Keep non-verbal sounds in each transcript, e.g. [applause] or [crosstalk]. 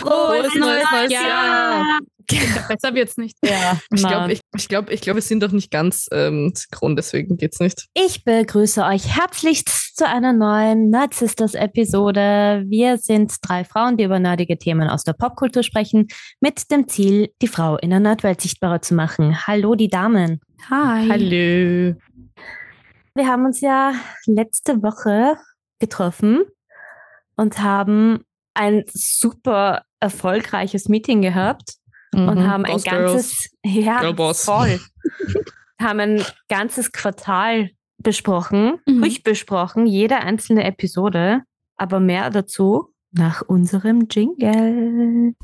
Frohes neues, neues Jahr! Jahr. Besser wird's nicht. Ja, Ich Mann. glaube, ich, ich glaub, ich glaub, wir sind doch nicht ganz ähm, synchron, deswegen geht's nicht. Ich begrüße euch herzlichst zu einer neuen Nerd Sisters Episode. Wir sind drei Frauen, die über nerdige Themen aus der Popkultur sprechen, mit dem Ziel, die Frau in der Nerdwelt sichtbarer zu machen. Hallo, die Damen. Hi. Hallo. Wir haben uns ja letzte Woche getroffen und haben ein super erfolgreiches Meeting gehabt und Mhm. haben ein Boss ganzes, ja, voll, haben ein ganzes Quartal besprochen, Mhm. durchbesprochen, jede einzelne Episode, aber mehr dazu nach unserem Jingle.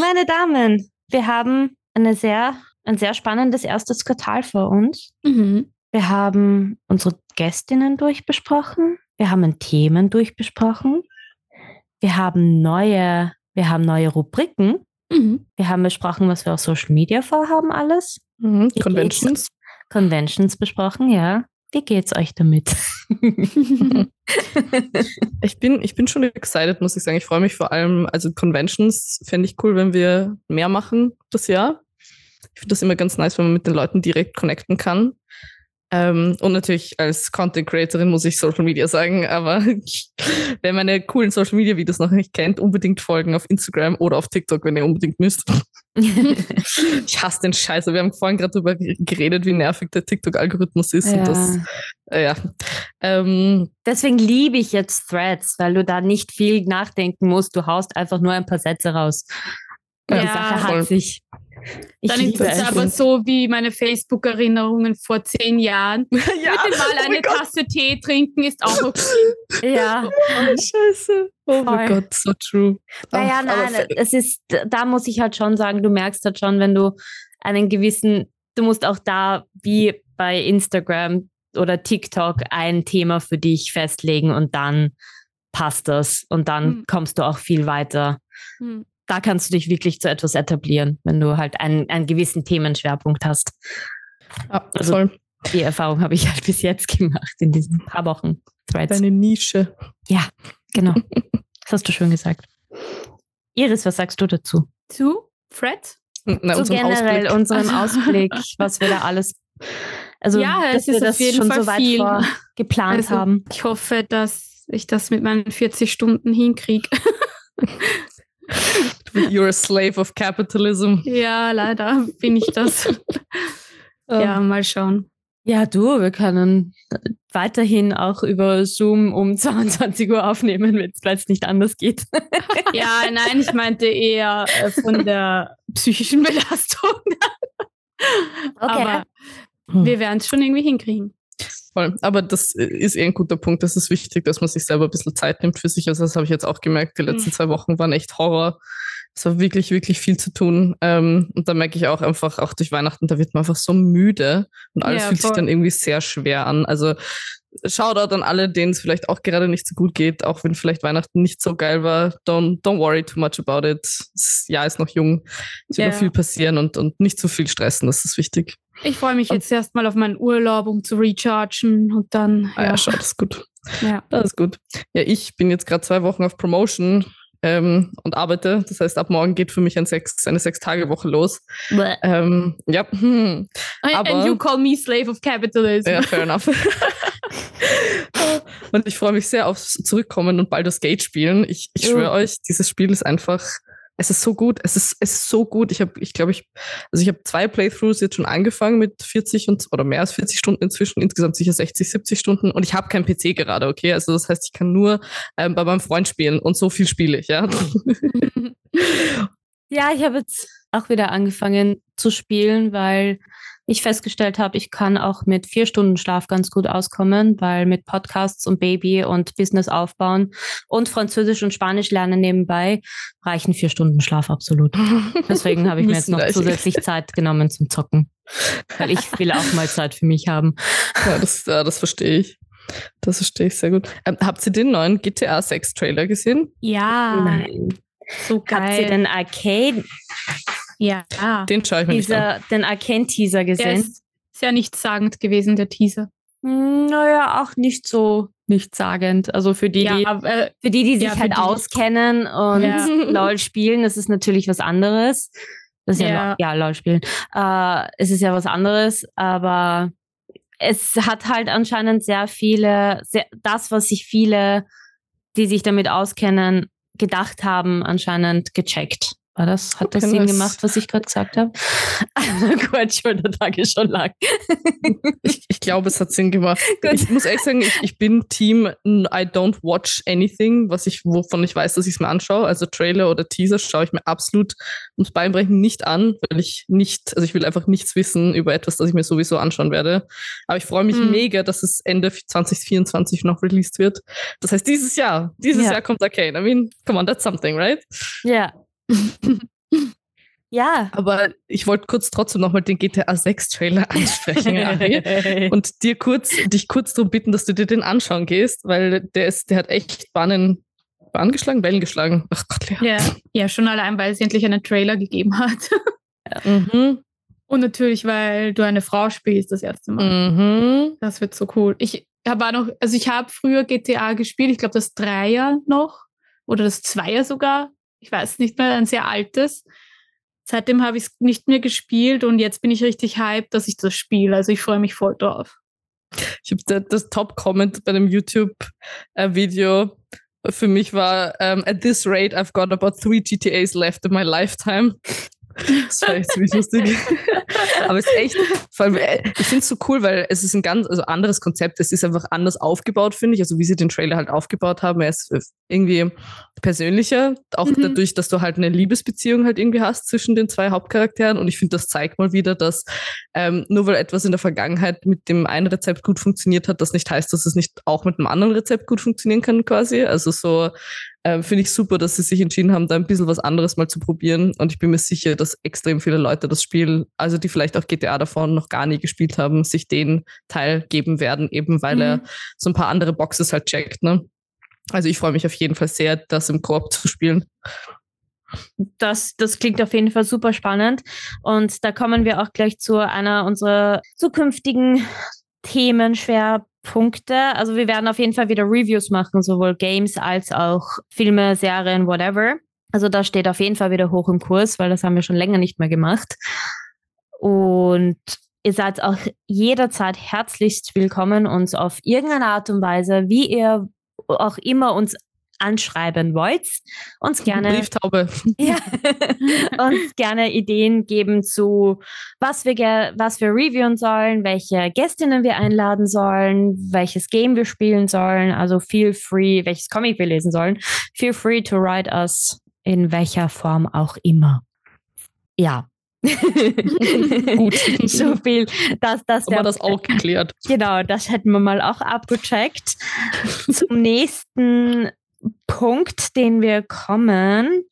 Meine Damen, wir haben eine sehr, ein sehr spannendes erstes Quartal vor uns. Mhm. Wir haben unsere Gästinnen durchbesprochen. Wir haben Themen durchbesprochen. Wir haben neue, wir haben neue Rubriken. Mhm. Wir haben besprochen, was wir auf Social Media vorhaben, alles. Mhm. Conventions. Conventions besprochen, ja. Wie geht's euch damit? [laughs] [laughs] [laughs] Ich bin, ich bin schon excited, muss ich sagen. Ich freue mich vor allem, also Conventions fände ich cool, wenn wir mehr machen das Jahr. Ich finde das immer ganz nice, wenn man mit den Leuten direkt connecten kann. Ähm, und natürlich als Content Creatorin muss ich Social Media sagen, aber [laughs] wer meine coolen Social Media Videos noch nicht kennt, unbedingt folgen auf Instagram oder auf TikTok, wenn ihr unbedingt müsst. [laughs] Ich hasse den Scheiße. Wir haben vorhin gerade darüber geredet, wie nervig der TikTok-Algorithmus ist. Und das, äh, ja. Ähm, Deswegen liebe ich jetzt Threads, weil du da nicht viel nachdenken musst. Du haust einfach nur ein paar Sätze raus. Und die Ja, Sache voll. hat sich. Ich Dann ist es aber so wie meine Facebook-Erinnerungen vor zehn Jahren. [laughs] ja, Bitte mal oh eine. Tasse Tee trinken ist auch okay. Ja. Oh, Scheiße. Oh mein. Gott, so true. Naja, Ach, nein, es ist, da muss ich halt schon sagen, du merkst halt schon, wenn du einen gewissen, du musst auch da wie bei Instagram oder TikTok ein Thema für dich festlegen und dann passt das und dann Hm. kommst du auch viel weiter. Hm. Da kannst du dich wirklich zu etwas etablieren, wenn du halt einen, einen gewissen Themenschwerpunkt hast. Ja, Also- voll. Die Erfahrung habe ich halt [laughs] bis jetzt gemacht in diesen paar Wochen. Threads. Deine Nische. Genau. Das hast du schön gesagt. Iris, was sagst du dazu? Zu Fred? Na, unserem generell Ausblick. unserem Also- [laughs] Ausblick, was wir da alles, also Ja, dass es wir ist auf das jeden schon Fall so weit viel. vor geplant Also, haben. Ich hoffe, dass ich das mit meinen 40 Stunden hinkriege. [laughs] You're a slave of capitalism. ja, leider bin ich das. [laughs] ja, mal schauen. Ja, du, wir können weiterhin auch über Zoom um [laughs] 22 Uhr aufnehmen, weil es nicht anders geht. [laughs] Ja, nein, ich meinte eher äh, von der psychischen Belastung. Aber wir werden es schon irgendwie hinkriegen. Voll. Aber das ist eh ein guter Punkt. Das ist wichtig, dass man sich selber ein bisschen Zeit nimmt für sich. Also das habe ich jetzt auch gemerkt. Die letzten Mhm. zwei Wochen waren echt Horror. Es war wirklich, wirklich viel zu tun. Ähm, und da merke ich auch einfach, auch durch Weihnachten, da wird man einfach so müde und alles Ja, fühlt sich voll. dann irgendwie sehr schwer an. Also Shoutout an alle, denen es vielleicht auch gerade nicht so gut geht, auch wenn vielleicht Weihnachten nicht so geil war. Don't, don't worry too much about it. Das Jahr ist noch jung. Es wird Ja. noch viel passieren und, und nicht zu viel stressen. Das ist wichtig. Ich freue mich jetzt erstmal auf meinen Urlaub, um zu rechargen und dann. Ah ja, Ja, schau, das ist gut. ja. Das ist gut. Ja, ich bin jetzt gerade zwei Wochen auf Promotion ähm, und arbeite. Das heißt, ab morgen geht für mich ein sechs, eine Sechs-Tage-Woche los. Ähm, ja, hm. Aber- And you call me slave of capitalism. ja, fair enough. [laughs] und ich freue mich sehr aufs Zurückkommen und Baldur's Gate spielen. Ich, ich schwöre euch, dieses Spiel ist einfach, es ist so gut. Es ist, es ist so gut. Ich habe, ich glaube, ich, also ich habe zwei Playthroughs jetzt schon angefangen mit 40 und oder mehr als 40 Stunden inzwischen, insgesamt sicher 60, 70 Stunden. Und ich habe keinen PC gerade, okay? Also das heißt, ich kann nur ähm, bei meinem Freund spielen und so viel spiele ich, ja. [laughs] [laughs] Ja, ich habe jetzt auch wieder angefangen zu spielen, weil ich festgestellt habe, ich kann auch mit vier Stunden Schlaf ganz gut auskommen, weil mit Podcasts und Baby und Business aufbauen und Französisch und Spanisch lernen nebenbei reichen vier Stunden Schlaf absolut. [laughs] Deswegen habe ich mir jetzt noch zusätzlich [laughs] Zeit genommen zum Zocken, weil ich will auch mal Zeit für mich haben. [laughs] ja, das, ja, das verstehe ich. Das verstehe ich sehr gut. Ähm, habt ihr den neuen GTA 6 Trailer gesehen? Ja, Nein. so geil. Habt ihr den Arcade? Ja, Den schaue ich mir nicht an. Teaser, den Arcane-Teaser der gesehen. ist sehr nichtssagend gewesen, der Teaser. Hm, Naja, auch nicht so nichtssagend. Also für die, die ja, aber, äh, für die, die sich Ja, halt die- auskennen und Ja. [laughs] [laughs] LOL spielen, das ist natürlich was anderes. Das ist ja, Ja. ja, LOL spielen. Äh, es ist ja was anderes, aber es hat halt anscheinend sehr viele, sehr, das, was sich viele, die sich damit auskennen, gedacht haben, anscheinend gecheckt. War das, hat das Sinn gemacht, was ich gerade gesagt habe? Gut, [laughs] Schultertag ist schon lang. [laughs] Ich, ich glaube, es hat Sinn gemacht. [laughs] Gut. Ich muss ehrlich sagen, ich, ich bin Team I don't watch anything, was ich, wovon ich weiß, dass ich es mir anschaue. Also Trailer oder Teaser schaue ich mir absolut ums Beinbrechen nicht an, weil ich nicht, also ich will einfach nichts wissen über etwas, das ich mir sowieso anschauen werde. Aber ich freue mich Mhm. mega, dass es Ende 2024 noch released wird. Das heißt, dieses Jahr, dieses Ja. Jahr kommt Arcane. I mean, come on, that's something, right? Ja. Ja. Aber ich wollte kurz trotzdem nochmal den GTA 6 Trailer ansprechen, Ari. [laughs] und dir kurz, dich kurz darum bitten, dass du dir den anschauen gehst, weil der ist, der hat echt Bahnen, Bahn geschlagen, Wellen geschlagen. Ach Gott, Lea. ja, ja, schon allein, weil es endlich einen Trailer gegeben hat. Mhm. Und natürlich, weil du eine Frau spielst das erste Mal. Mhm. Das wird so cool. Ich war noch, also ich habe früher GTA gespielt, ich glaube das Dreier noch oder das Zweier sogar. Ich weiß nicht mehr, ein sehr altes. Seitdem habe ich es nicht mehr gespielt und jetzt bin ich richtig hyped, dass ich das spiele. Also ich freue mich voll drauf. Ich habe das Top-Comment bei dem YouTube-Video für mich war, um, at this rate, I've got about three GTAs left in my lifetime. Das war echt ziemlich lustig. Aber es ist echt, vor allem, äh, ich finde es so cool, weil es ist ein ganz also anderes Konzept. Es ist einfach anders aufgebaut, finde ich. Also wie sie den Trailer halt aufgebaut haben. Er ist äh, irgendwie persönlicher, auch Mhm. dadurch, dass du halt eine Liebesbeziehung halt irgendwie hast zwischen den zwei Hauptcharakteren. Und ich finde, das zeigt mal wieder, dass ähm, nur weil etwas in der Vergangenheit mit dem einen Rezept gut funktioniert hat, das nicht heißt, dass es nicht auch mit einem anderen Rezept gut funktionieren kann, quasi. Also so ähm, finde ich super, dass sie sich entschieden haben, da ein bisschen was anderes mal zu probieren. Und ich bin mir sicher, dass extrem viele Leute das Spiel, also die vielleicht auch GTA davon noch gar nie gespielt haben, sich den Teil geben werden, eben weil er Mhm. so ein paar andere Boxes halt checkt. Ne? Also ich freue mich auf jeden Fall sehr, das im Koop zu spielen. Das, das klingt auf jeden Fall super spannend. Und da kommen wir auch gleich zu einer unserer zukünftigen Themenschwerpunkte. Also wir werden auf jeden Fall wieder Reviews machen, sowohl Games als auch Filme, Serien, whatever. Also das steht auf jeden Fall wieder hoch im Kurs, weil das haben wir schon länger nicht mehr gemacht. Und ihr seid auch jederzeit herzlichst willkommen, uns auf irgendeine Art und Weise, wie ihr auch immer uns anschreiben wollt, uns gerne Brieftaube. [laughs] ja. uns gerne Ideen geben zu, was wir, was wir reviewen sollen, welche Gästinnen wir einladen sollen, welches Game wir spielen sollen. Also feel free, welches Comic wir lesen sollen. Feel free to write us in welcher Form auch immer. Ja. [laughs] Gut. [laughs] so viel, dass das Haben wir das auch geklärt. Genau, das hätten wir mal auch abgecheckt. Zum nächsten Punkt, den wir kommen,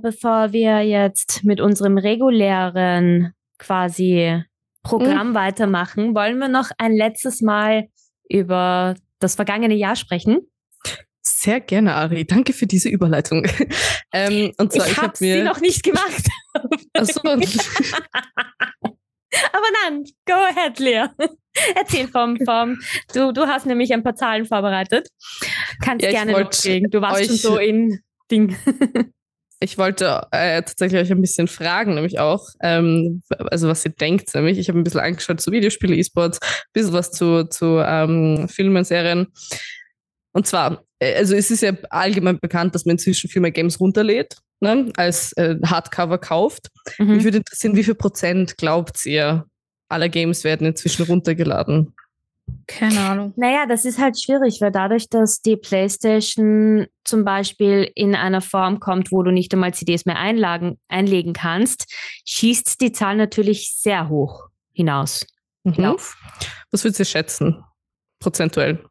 bevor wir jetzt mit unserem regulären quasi Programm weitermachen, wollen wir noch ein letztes Mal über das vergangene Jahr sprechen. Sehr gerne, Ari. Danke für diese Überleitung. [laughs] ähm, und zwar, ich habe habe mir. sie noch nicht gemacht. Achso, [laughs] [laughs] Aber dann, go ahead, Lea. [laughs] Erzähl vom, vom du, du hast nämlich ein paar Zahlen vorbereitet. Kannst Ja, gerne loslegen. Du warst schon so in Ding. [laughs] ich wollte äh, tatsächlich euch ein bisschen fragen, nämlich auch, ähm, also was ihr denkt, nämlich, ich habe ein bisschen angeschaut zu Videospiele, E-Sports, ein bisschen was zu, zu ähm, Filmen, Serien. Und zwar, äh, also es ist ja allgemein bekannt, dass man inzwischen viel mehr Games runterlädt, ne, als äh, Hardcover kauft. Mhm. Mich würde interessieren, wie viel Prozent glaubt ihr, aller Games werden inzwischen runtergeladen? Keine Ahnung. Naja, das ist halt schwierig, weil dadurch, dass die PlayStation zum Beispiel in einer Form kommt, wo du nicht einmal CDs mehr einlagen, einlegen kannst, schießt die Zahl natürlich sehr hoch hinaus. Mhm. Hinauf. Was würdest ihr schätzen? Prozentuell.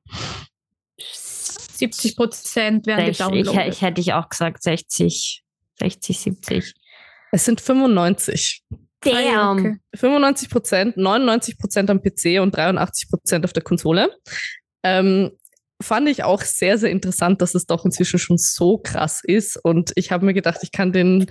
70 Prozent werden Ich, ich, gedownloadet. ich hätte ich auch gesagt 60, 60, 70. Es sind 95. Ah ja, Damn. okay. 95 Prozent, 99 Prozent am PC und 83 Prozent auf der Konsole. Ähm, fand ich auch sehr, sehr interessant, dass es doch inzwischen schon so krass ist. Und ich habe mir gedacht, ich kann den,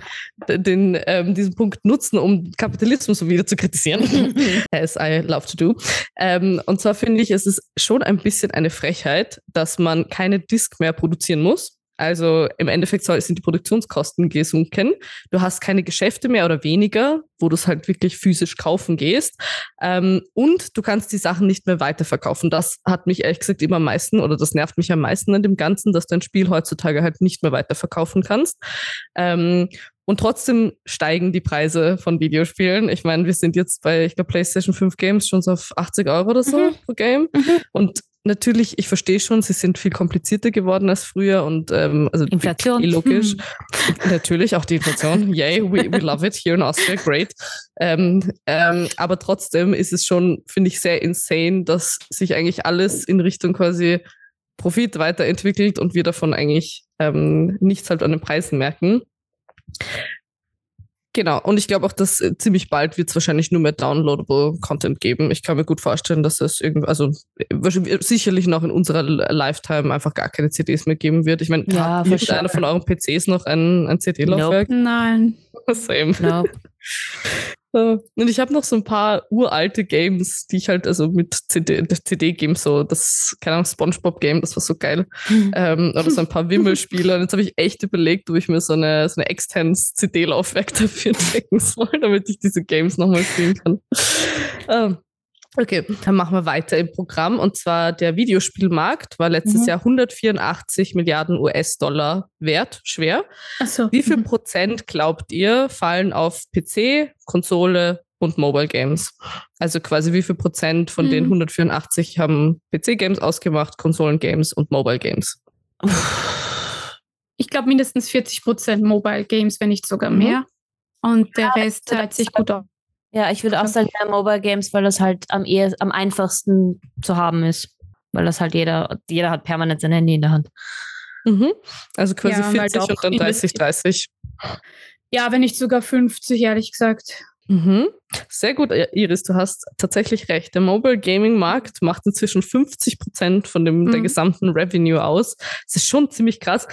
den, ähm, diesen Punkt nutzen, um Kapitalismus so wieder zu kritisieren. [laughs] As I love to do. Ähm, und zwar finde ich, es ist schon ein bisschen eine Frechheit, dass man keine Disk mehr produzieren muss also im Endeffekt sind die Produktionskosten gesunken. Du hast keine Geschäfte mehr oder weniger, wo du es halt wirklich physisch kaufen gehst. Ähm, und du kannst die Sachen nicht mehr weiterverkaufen. Das hat mich ehrlich gesagt immer am meisten oder das nervt mich am meisten an dem Ganzen, dass du ein Spiel heutzutage halt nicht mehr weiterverkaufen kannst. Ähm, und trotzdem steigen die Preise von Videospielen. Ich meine, wir sind jetzt bei, ich glaube, PlayStation 5 Games schon so auf 80 Euro oder so mhm. pro Game. Mhm. Und natürlich, ich verstehe schon, sie sind viel komplizierter geworden als früher und ähm, also Inflation. Eh logisch. Hm. natürlich auch die Inflation. Yay, we, we love it here in Austria, great. Ähm, ähm, aber trotzdem ist es schon, finde ich, sehr insane, dass sich eigentlich alles in Richtung quasi Profit weiterentwickelt und wir davon eigentlich ähm, nichts halt an den Preisen merken. Genau, und ich glaube auch, dass äh, ziemlich bald wird es wahrscheinlich nur mehr downloadable Content geben. Ich kann mir gut vorstellen, dass es irgendwie, also äh, sicherlich noch in unserer Lifetime einfach gar keine CDs mehr geben wird. Ich meine, ja, hat einer von euren PCs noch ein, ein CD-Laufwerk? Nope. Nein. [laughs] Same. Nope. [laughs] Und ich habe noch so ein paar uralte Games, die ich halt, also mit CD-Games, so das, keine Ahnung, Spongebob-Game, das war so geil. [laughs] Ähm, oder so ein paar Wimmelspiele. Und jetzt habe ich echt überlegt, ob ich mir so eine, so eine externes CD-Laufwerk [laughs] dafür decken soll, damit ich diese Games nochmal spielen kann. Ähm, Okay, dann machen wir weiter im Programm. Und zwar der Videospielmarkt war letztes mhm. Jahr 184 Milliarden US-Dollar wert, schwer. Ach so. Wie viel mhm. Prozent glaubt ihr fallen auf PC, Konsole und Mobile Games? Also quasi wie viel Prozent von mhm. den 184 haben PC-Games ausgemacht, Konsolen-Games und Mobile Games? Ich glaube mindestens 40 Prozent Mobile Games, wenn nicht sogar mhm. mehr. Und der ja, Rest teilt sich gut auf. Ja, ich würde auch sagen, mehr Mobile Games, weil das halt am, eher, am einfachsten zu haben ist. Weil das halt jeder, jeder hat permanent sein Handy in der Hand. Mhm. Also quasi ja, 40 und dann 30, 30. Ja, wenn nicht sogar 50, ehrlich gesagt. Mhm. Sehr gut, Iris, du hast tatsächlich recht. Der Mobile Gaming Markt macht inzwischen 50 Prozent von dem, mhm. der gesamten Revenue aus. Das ist schon ziemlich krass.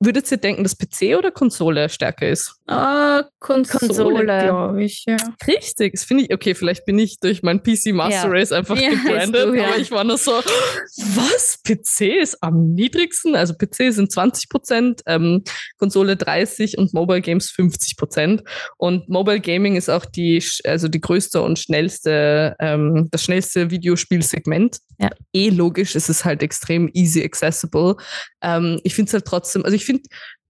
Würdet ihr denken, dass PC oder Konsole stärker ist? Ah, Konsole, Konsole glaube ich, ja. Richtig, das finde ich, okay, vielleicht bin ich durch mein PC Master ja. Race einfach ja, [laughs] gebrandet, du, ja. aber ich war nur so, was? PC ist am niedrigsten? Also PC sind 20 Prozent, ähm, Konsole 30 und Mobile Games 50 Prozent. Und Mobile Gaming ist auch die also die größte und schnellste, ähm, das schnellste Videospielsegment. Ja. Eh logisch, es ist halt extrem easy accessible. Ähm, ich finde es halt trotzdem, also ich finde,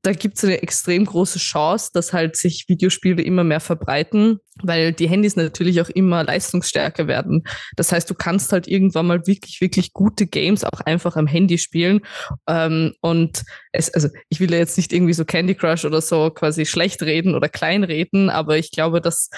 da gibt es eine extrem große Chance, dass halt sich Videospiele immer mehr verbreiten, weil die Handys natürlich auch immer leistungsstärker werden. Das heißt, du kannst halt irgendwann mal wirklich, wirklich gute Games auch einfach am Handy spielen. Ähm, und es, also ich will ja jetzt nicht irgendwie so Candy Crush oder so quasi schlecht reden oder kleinreden, aber ich glaube, dass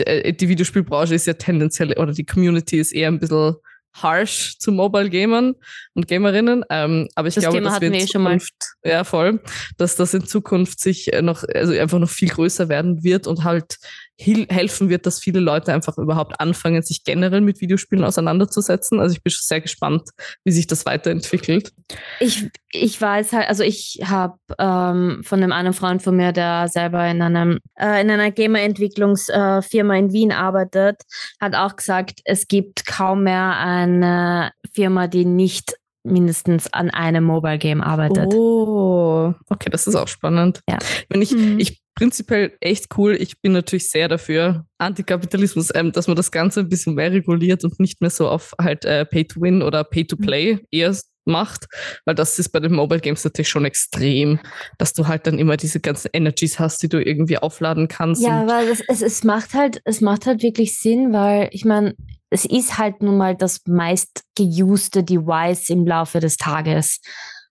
äh, die Videospielbranche ist ja tendenziell oder die Community ist eher ein bisschen harsh zu Mobile Gamern und Gamerinnen. Ähm, aber ich das glaube, Thema dass wir in eh Zukunft, ja voll, dass das in Zukunft sich noch, also einfach noch viel größer werden wird und halt helfen wird, dass viele Leute einfach überhaupt anfangen, sich generell mit Videospielen auseinanderzusetzen. Also ich bin sehr gespannt, wie sich das weiterentwickelt. Ich, ich weiß halt, also ich habe ähm, von einem anderen Freund von mir, der selber in einem äh, in einer Gamer-Entwicklungsfirma äh, in Wien arbeitet, hat auch gesagt, es gibt kaum mehr eine Firma, die nicht mindestens an einem Mobile Game arbeitet. Oh, okay, das ist auch spannend. Ja. Wenn ich, mhm. ich prinzipiell echt cool. Ich bin natürlich sehr dafür, Antikapitalismus, ähm, dass man das Ganze ein bisschen mehr reguliert und nicht mehr so auf halt äh, Pay to Win oder Pay to Play mhm. eher macht, weil das ist bei den Mobile Games natürlich schon extrem, dass du halt dann immer diese ganzen Energies hast, die du irgendwie aufladen kannst. Ja, weil es, es, es macht halt, es macht halt wirklich Sinn, weil ich meine, es ist halt nun mal das meist geuste Device im Laufe des Tages.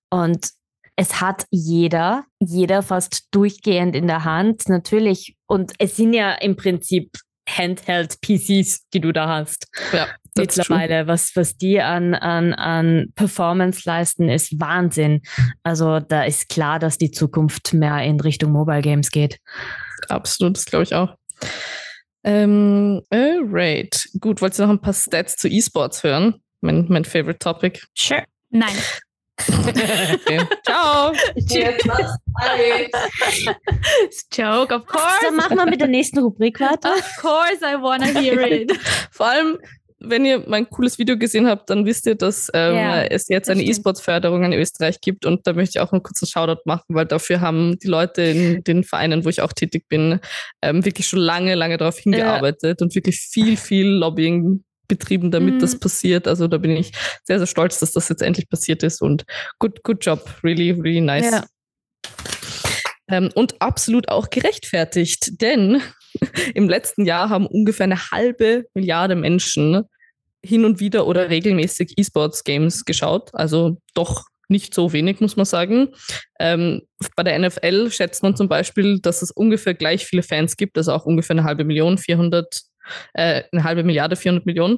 Und es hat jeder, jeder fast durchgehend in der Hand, natürlich. Und es sind ja im Prinzip Handheld-PCs, die du da hast. Ja, mittlerweile. Was, was die an, an, an Performance leisten, ist Wahnsinn. Also da ist klar, dass die Zukunft mehr in Richtung Mobile Games geht. Absolut, das glaube ich auch. Ähm, alright. Gut, wolltest du noch ein paar Stats zu E-Sports hören? Mein, mein favorite topic. Sure. Nein. okay. [laughs] Ciao. [laughs] Joke, of course. Dann machen wir mit der nächsten Rubrik weiter. Of course, I wanna hear it. [laughs] Vor allem, wenn ihr mein cooles Video gesehen habt, dann wisst ihr, dass ähm, Ja, es jetzt eine. E-Sports-Förderung in Österreich gibt und da möchte ich auch einen kurzen Shoutout machen, weil dafür haben die Leute in den Vereinen, wo ich auch tätig bin, ähm, wirklich schon lange, lange darauf hingearbeitet und wirklich viel, viel Lobbying betrieben, damit Mhm. das passiert. Also da bin ich sehr, sehr stolz, dass das jetzt endlich passiert ist und good, good job. Really, really nice. Ja. Ähm, und absolut auch gerechtfertigt, denn [laughs] im letzten Jahr haben ungefähr eine halbe Milliarde Menschen hin und wieder oder regelmäßig E-Sports-Games geschaut. Also doch nicht so wenig, muss man sagen. Ähm, bei der NFL schätzt man zum Beispiel, dass es ungefähr gleich viele Fans gibt, also auch ungefähr eine halbe Million, 400, äh, eine halbe Milliarde, 400 Millionen.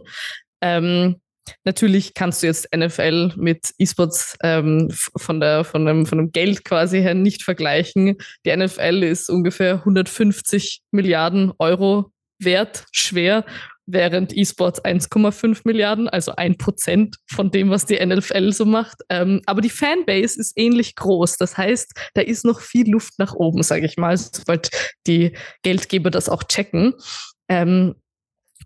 Ähm, Natürlich kannst du jetzt NFL mit E-Sports ähm, von, der, von, von dem Geld quasi her nicht vergleichen. Die NFL ist ungefähr 150 Milliarden Euro wert, schwer, während E-Sports 1,5 Milliarden, also ein Prozent von dem, was die NFL so macht. Ähm, aber die Fanbase ist ähnlich groß. Das heißt, da ist noch viel Luft nach oben, sage ich mal, sobald die Geldgeber das auch checken. Ähm,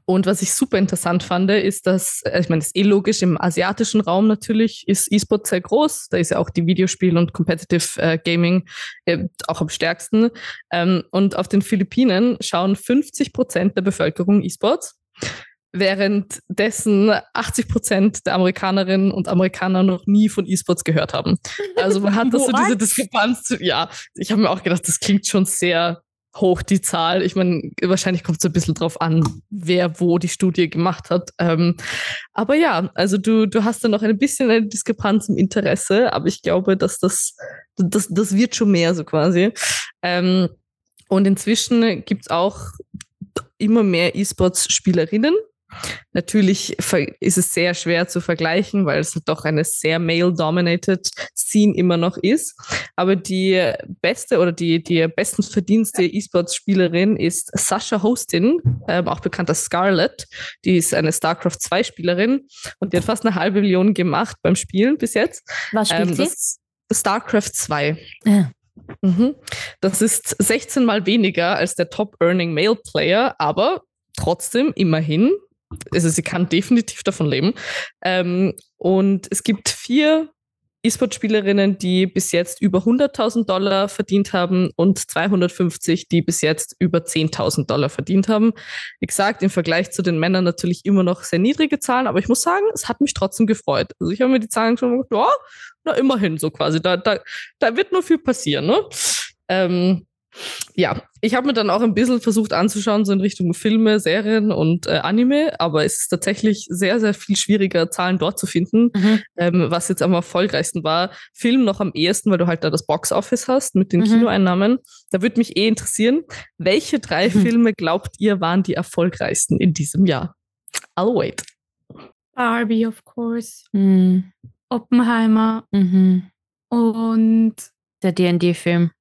und was ich super interessant fand, ist, dass, äh, ich meine, das ist eh logisch, im asiatischen Raum natürlich ist E-Sport sehr groß. Da ist ja auch die Videospiel- und Competitive äh, Gaming äh, auch am stärksten. Ähm, und auf den Philippinen schauen 50 Prozent der Bevölkerung E-Sports, währenddessen 80 Prozent der Amerikanerinnen und Amerikaner noch nie von E-Sports gehört haben. Also man hat [laughs] das so diese? Diskrepanz. zu- Ja, ich habe mir auch gedacht, das klingt schon sehr hoch, die Zahl. Ich meine, wahrscheinlich kommt es ein bisschen drauf an, wer wo die Studie gemacht hat. Ähm, aber ja, also du, du hast da noch ein bisschen eine Diskrepanz im Interesse, aber ich glaube, dass das, das, das wird schon mehr so quasi. Ähm, und inzwischen gibt's auch immer mehr E-Sports-Spielerinnen. Natürlich ist es sehr schwer zu vergleichen, weil es doch eine sehr male-dominated Scene immer noch ist. Aber die beste oder die, die bestens verdienste E-Sports-Spielerin ist Sascha Hostin, ähm, auch bekannt als Scarlett. Die ist eine StarCraft 2-Spielerin und die hat fast eine halbe Million gemacht beim Spielen bis jetzt. Was spielt Ähm, ist StarCraft 2. Ja. Mhm. Das ist 16 mal weniger als der Top-Earning Male Player, aber trotzdem immerhin. Also sie kann definitiv davon leben. Ähm, und es gibt vier E-Sport-Spielerinnen, die bis jetzt über 100.000 Dollar verdient haben und 250, die bis jetzt über 10.000 Dollar verdient haben. Wie gesagt, im Vergleich zu den Männern natürlich immer noch sehr niedrige Zahlen, aber ich muss sagen, es hat mich trotzdem gefreut. Also ich habe mir die Zahlen schon gedacht, ja, na immerhin so quasi. Da, da, da wird nur viel passieren, ne? Ähm, ja, ich habe mir dann auch ein bisschen versucht anzuschauen, so in Richtung Filme, Serien und äh, Anime, aber es ist tatsächlich sehr, sehr viel schwieriger, Zahlen dort zu finden, Mhm. ähm, was jetzt am erfolgreichsten war. Film noch am ehesten, weil du halt da das Box-Office hast mit den Mhm. Kinoeinnahmen. Da würde mich eh interessieren, welche drei Mhm. Filme glaubt ihr waren die erfolgreichsten in diesem Jahr? I'll wait. Barbie, of course. Mhm. Oppenheimer Mhm. und Der D&D-Film,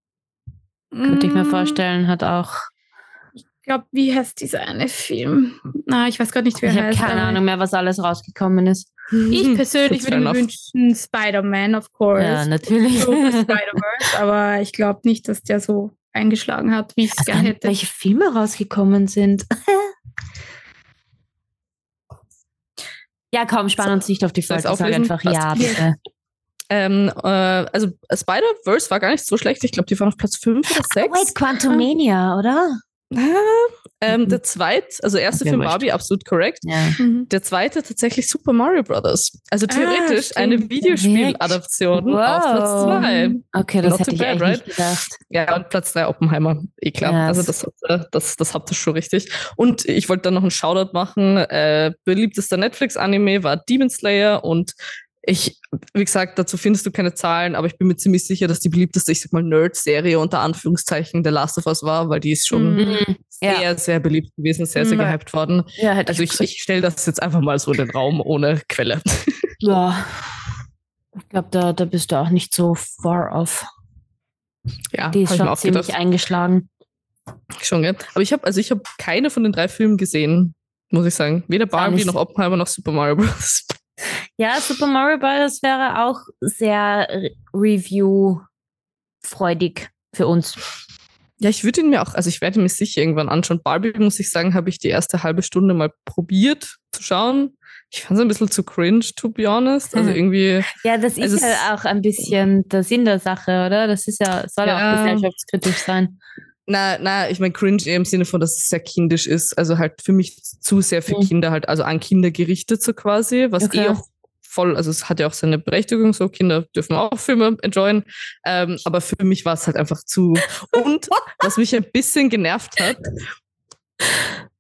könnte ich mir Mm, vorstellen, hat auch... Ich glaube, wie heißt dieser eine Film? Na, ich weiß gerade nicht, wie er Ich habe heißt. keine Ahnung mehr, was alles rausgekommen ist. Ich persönlich That's fair würde mir wünschen Spider-Man, of course. Ja, natürlich. So Spider-Verse, aber ich glaube nicht, dass der so eingeschlagen hat, wie ich es Also, gerne hätte. welche Filme rausgekommen sind. [laughs] ja, komm, spann uns nicht auf die Folter. Sag einfach Passt. ja, bitte. Ähm, äh, also Spider-Verse war gar nicht so schlecht. Ich glaube, die waren auf Platz 5 oder 6. Oh, wait, Quantumania, oder? Ah, ähm, Mhm. Der zweite, also erste Film wurscht. Barbie, absolut korrekt. Ja. Mhm. Der zweite tatsächlich Super Mario Brothers. Also theoretisch stimmt. eine Videospieladaption auf Platz Wow. zwei. Okay, das Not hätte ich bad, right? nicht gedacht. Ja, und Platz drei Oppenheimer. Eh klar. Ja, also das- das, äh, das, das habt ihr schon richtig. Und ich wollte dann noch einen Shoutout machen. Äh, beliebtester Netflix-Anime war Demon Slayer und ich, wie gesagt, dazu findest du keine Zahlen, aber ich bin mir ziemlich sicher, dass die beliebteste, ich sag mal, Nerd-Serie unter Anführungszeichen The Last of Us war, weil die ist schon Mhm. Mhm. Ja. sehr, sehr beliebt gewesen, sehr, sehr Mhm. gehypt worden. Ja, hätte Also ich, ich stelle das jetzt einfach mal so in den Raum ohne Quelle. Ja. Ich glaube, da, da bist du auch nicht so far off. Ja, Die ist schon ziemlich eingeschlagen. Schon, gell? Aber ich habe also ich habe keine von den drei Filmen gesehen, muss ich sagen. Weder Barbie noch Oppenheimer noch Super Mario Bros. Ja, Super Mario Bros. wäre auch sehr review-freudig für uns. Ja, ich würde ihn mir auch, also ich werde mir sicher irgendwann anschauen. Barbie, muss ich sagen, habe ich die erste halbe Stunde mal probiert zu schauen. Ich fand es ein bisschen zu cringe, to be honest. Also [laughs] irgendwie. Ja, das ist ja auch ein bisschen der Sinn der Sache, oder? Das ist ja, soll ja auch gesellschaftskritisch sein. Na, na, ich meine cringe eher im Sinne von, dass es sehr kindisch ist. Also halt für mich zu sehr für mhm. Kinder halt, also an Kinder gerichtet so quasi, was okay. eh auch voll, also es hat ja auch seine Berechtigung, so Kinder dürfen auch Filme enjoyen. Ähm, aber für mich war es halt einfach zu. Und [laughs] was mich ein bisschen genervt hat,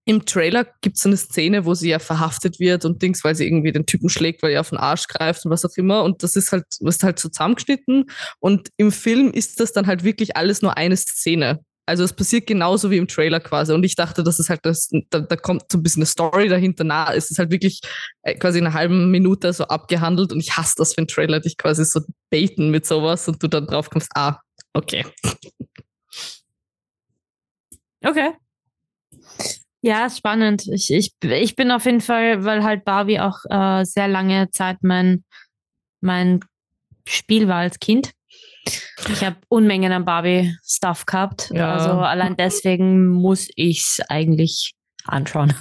im Trailer gibt es so eine Szene, wo sie ja verhaftet wird und Dings, weil sie irgendwie den Typen schlägt, weil er auf den Arsch greift und was auch immer. Und das ist halt, ist halt so zusammengeschnitten. Und im Film ist das dann halt wirklich alles nur eine Szene. Also es passiert genauso wie im Trailer quasi. Und ich dachte, das ist halt das, da, da kommt so ein bisschen eine Story dahinter nah. Es ist halt wirklich äh, quasi in einer halben Minute so abgehandelt. Und ich hasse das, wenn Trailer dich quasi so baiten mit sowas und du dann drauf kommst, ah, okay. Okay. Ja, spannend. Ich, ich, ich bin auf jeden Fall, weil halt Barbie auch äh, sehr lange Zeit mein, mein Spiel war als Kind. Ich habe Unmengen an Barbie-Stuff gehabt. Ja. Also allein deswegen muss ich es eigentlich anschauen.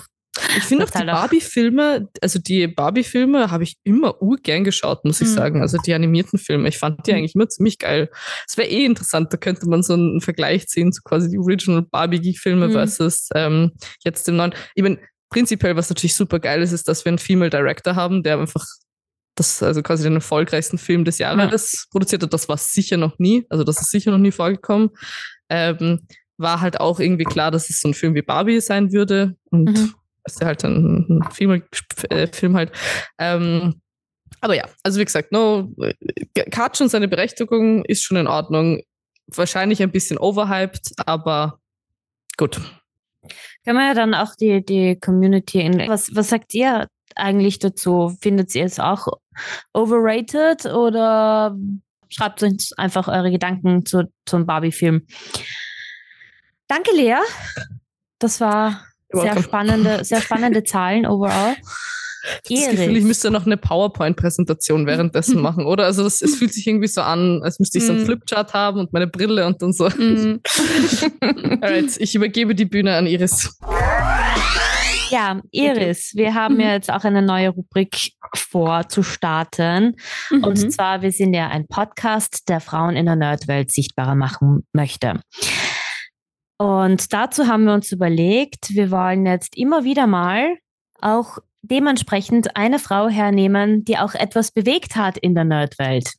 Ich finde auch die halt Barbie-Filme, also die Barbie-Filme habe ich immer urgern geschaut, muss ich mhm. sagen. Also die animierten Filme, ich fand die mhm. eigentlich immer ziemlich geil. Es wäre eh interessant, da könnte man so einen Vergleich ziehen zu quasi die Original Barbie-Filme mhm. versus ähm, jetzt dem neuen. Ich meine, prinzipiell, was natürlich super geil ist, ist, dass wir einen Female Director haben, der einfach das, also quasi den erfolgreichsten Film des Jahres ja. produziert hat. Das war sicher noch nie, also das ist sicher noch nie vorgekommen. Ähm, war halt auch irgendwie klar, dass es so ein Film wie Barbie sein würde und mhm. ist ja halt ein, ein Film, äh, Film halt. Ähm, aber ja, also wie gesagt, no, hat schon seine Berechtigung, ist schon in Ordnung. Wahrscheinlich ein bisschen overhyped, aber gut. Kann man ja dann auch die, die Community in. Was, was sagt ihr eigentlich dazu? Findet ihr es auch overrated oder schreibt uns einfach eure Gedanken zu, zum Barbie-Film? Danke, Lea. Das war sehr spannende, sehr spannende [laughs] Zahlen overall. Das Gefühl, ich müsste noch eine PowerPoint-Präsentation währenddessen [laughs] machen, oder? Also das, es fühlt sich irgendwie so an, als müsste ich so einen mm. Flipchart haben und meine Brille und dann so. Mm. [laughs] Alright, ich übergebe die Bühne an Iris. Ja, Iris, wir haben ja jetzt auch eine neue Rubrik vor zu starten. Mhm. Und zwar, wir sind ja ein Podcast, der Frauen in der Nerdwelt sichtbarer machen möchte. Und dazu haben wir uns überlegt, wir wollen jetzt immer wieder mal auch dementsprechend eine Frau hernehmen, die auch etwas bewegt hat in der Nerdwelt.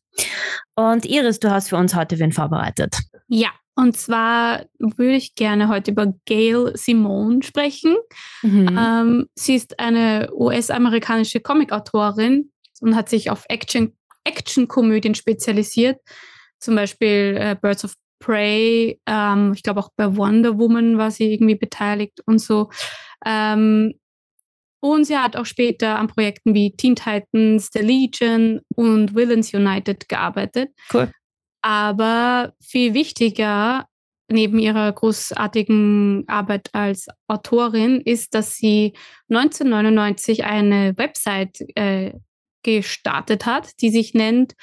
Und Iris, du hast für uns heute wen vorbereitet. Ja, und zwar würde ich gerne heute über Gail Simone sprechen. Mhm. Ähm, sie ist eine US-amerikanische Comicautorin und hat sich auf Action, Action-Komödien spezialisiert. Zum Beispiel äh, Birds of Prey. Ähm, ich glaube auch bei Wonder Woman war sie irgendwie beteiligt und so. Ähm, und sie hat auch später an Projekten wie Teen Titans, The Legion und Villains United gearbeitet. Cool. Aber viel wichtiger neben ihrer großartigen Arbeit als Autorin ist, dass sie 1999 eine Website äh, gestartet hat, die sich nennt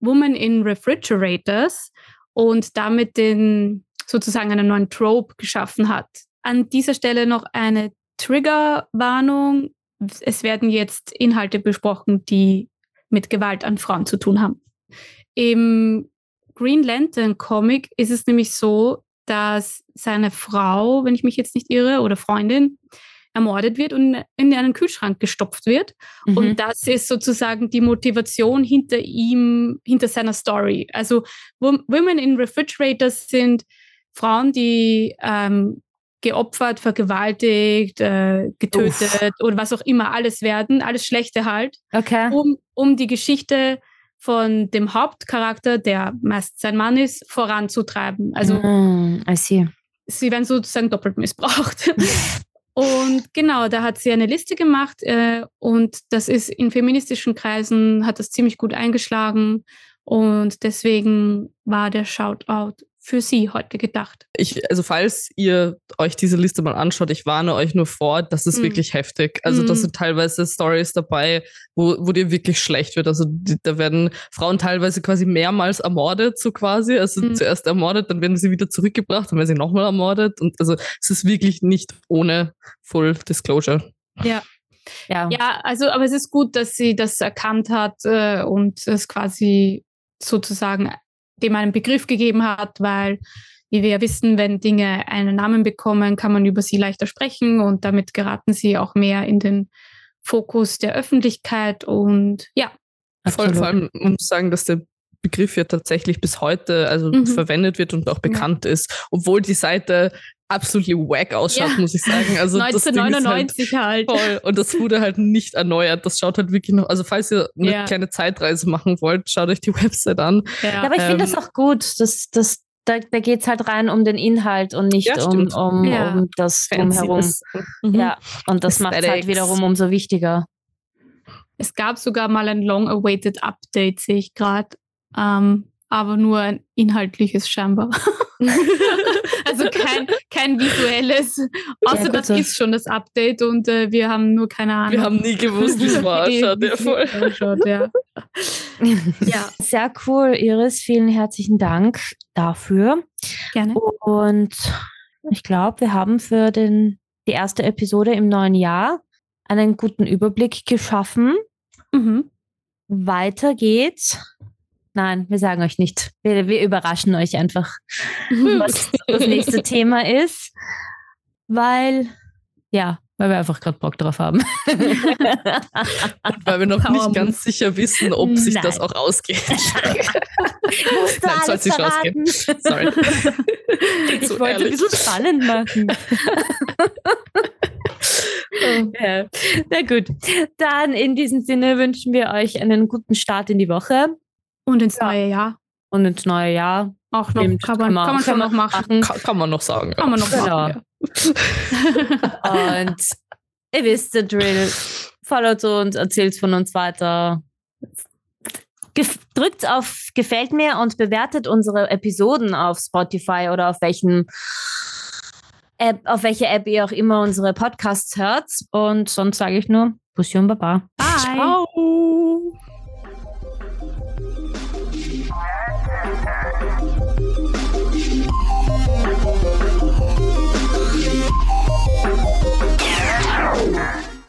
Woman in Refrigerators und damit den sozusagen einen neuen Trope geschaffen hat. An dieser Stelle noch eine Triggerwarnung. Es werden jetzt Inhalte besprochen, die mit Gewalt an Frauen zu tun haben. Im Green Lantern Comic ist es nämlich so, dass seine Frau, wenn ich mich jetzt nicht irre, oder Freundin ermordet wird und in einen Kühlschrank gestopft wird. Mhm. Und das ist sozusagen die Motivation hinter ihm, hinter seiner Story. Also Women in Refrigerators sind Frauen, die ähm, geopfert, vergewaltigt, äh, getötet Uff. oder was auch immer alles werden, alles Schlechte halt, okay. um, um die Geschichte von dem Hauptcharakter, der meist sein Mann ist, voranzutreiben. Also mm, sie werden sozusagen doppelt missbraucht. [laughs] und genau, da hat sie eine Liste gemacht äh, und das ist in feministischen Kreisen, hat das ziemlich gut eingeschlagen und deswegen war der Shoutout für Sie heute gedacht? Ich, also falls ihr euch diese Liste mal anschaut, ich warne euch nur vor, das ist Mhm. wirklich heftig. Also da Mhm. sind teilweise Stories dabei, wo, wo dir wirklich schlecht wird. Also die, da werden Frauen teilweise quasi mehrmals ermordet, so quasi. Also Mhm. zuerst ermordet, dann werden sie wieder zurückgebracht, dann werden sie nochmal ermordet. Und also es ist wirklich nicht ohne Full Disclosure. Ja. Ja, also, aber es ist gut, dass sie das erkannt hat äh, und es quasi sozusagen dem einen Begriff gegeben hat, weil, wie wir ja wissen, wenn Dinge einen Namen bekommen, kann man über sie leichter sprechen und damit geraten sie auch mehr in den Fokus der Öffentlichkeit und ja, Voll, absolut. vor allem muss sagen, dass der Begriff ja tatsächlich bis heute also Mhm. verwendet wird und auch bekannt ist, obwohl die Seite absolut wack ausschaut, Ja. muss ich sagen. Also das Ding ist halt 1999 halt. voll und das wurde halt nicht erneuert. Das schaut halt wirklich noch, also falls ihr eine Ja. kleine Zeitreise machen wollt, schaut euch die [laughs] Website an. Ja. Ja, aber ich finde Ähm, das auch gut. Das, das, da da geht es halt rein um den Inhalt und nicht Ja, um, stimmt. um, Ja. um das drumherum. Mhm. Ja, und das macht es halt wiederum umso wichtiger. Es gab sogar mal ein long-awaited Update, sehe ich gerade. Ähm, aber nur ein inhaltliches scheinbar. [laughs] also kein, kein visuelles. Außer gut das ist schon das Update und äh, wir haben nur keine Ahnung. Wir haben nie gewusst, wie es [laughs] war. Schaut ja voll. ausschaut, ja. ja, Sehr cool, Iris. Vielen herzlichen Dank dafür. gerne. Und ich glaube, wir haben für den, die erste Episode im neuen Jahr einen guten Überblick geschaffen. Mhm. Weiter geht's. Nein, wir sagen euch nicht. Wir, wir überraschen euch einfach, was das nächste [laughs] Thema ist, weil, ja, weil wir einfach gerade Bock drauf haben. Weil wir noch Power nicht Move. ganz sicher wissen, ob sich Nein. das auch ausgeht. [laughs] Musst du Nein, soll sich verraten. Sorry. [laughs] Ich So wollte ein ehrlich. bisschen spannend machen. ja. Na gut, dann in diesem Sinne wünschen wir euch einen guten Start in die Woche Und ins Ja. neue Jahr und ins neue Jahr. auch noch. Stimmt, kann, man, kann man schon noch machen. Kann, kann man noch sagen. Kann man noch Genau. machen. Ja. [laughs] Und ihr wisst den Drill. Followt uns, erzählt von uns weiter. Gef drückt auf Gefällt mir und bewertet unsere Episoden auf Spotify oder auf welchen App, auf welche App ihr auch immer unsere Podcasts hört. Und sonst sage ich nur Bussi und Baba. Bye. Ciao.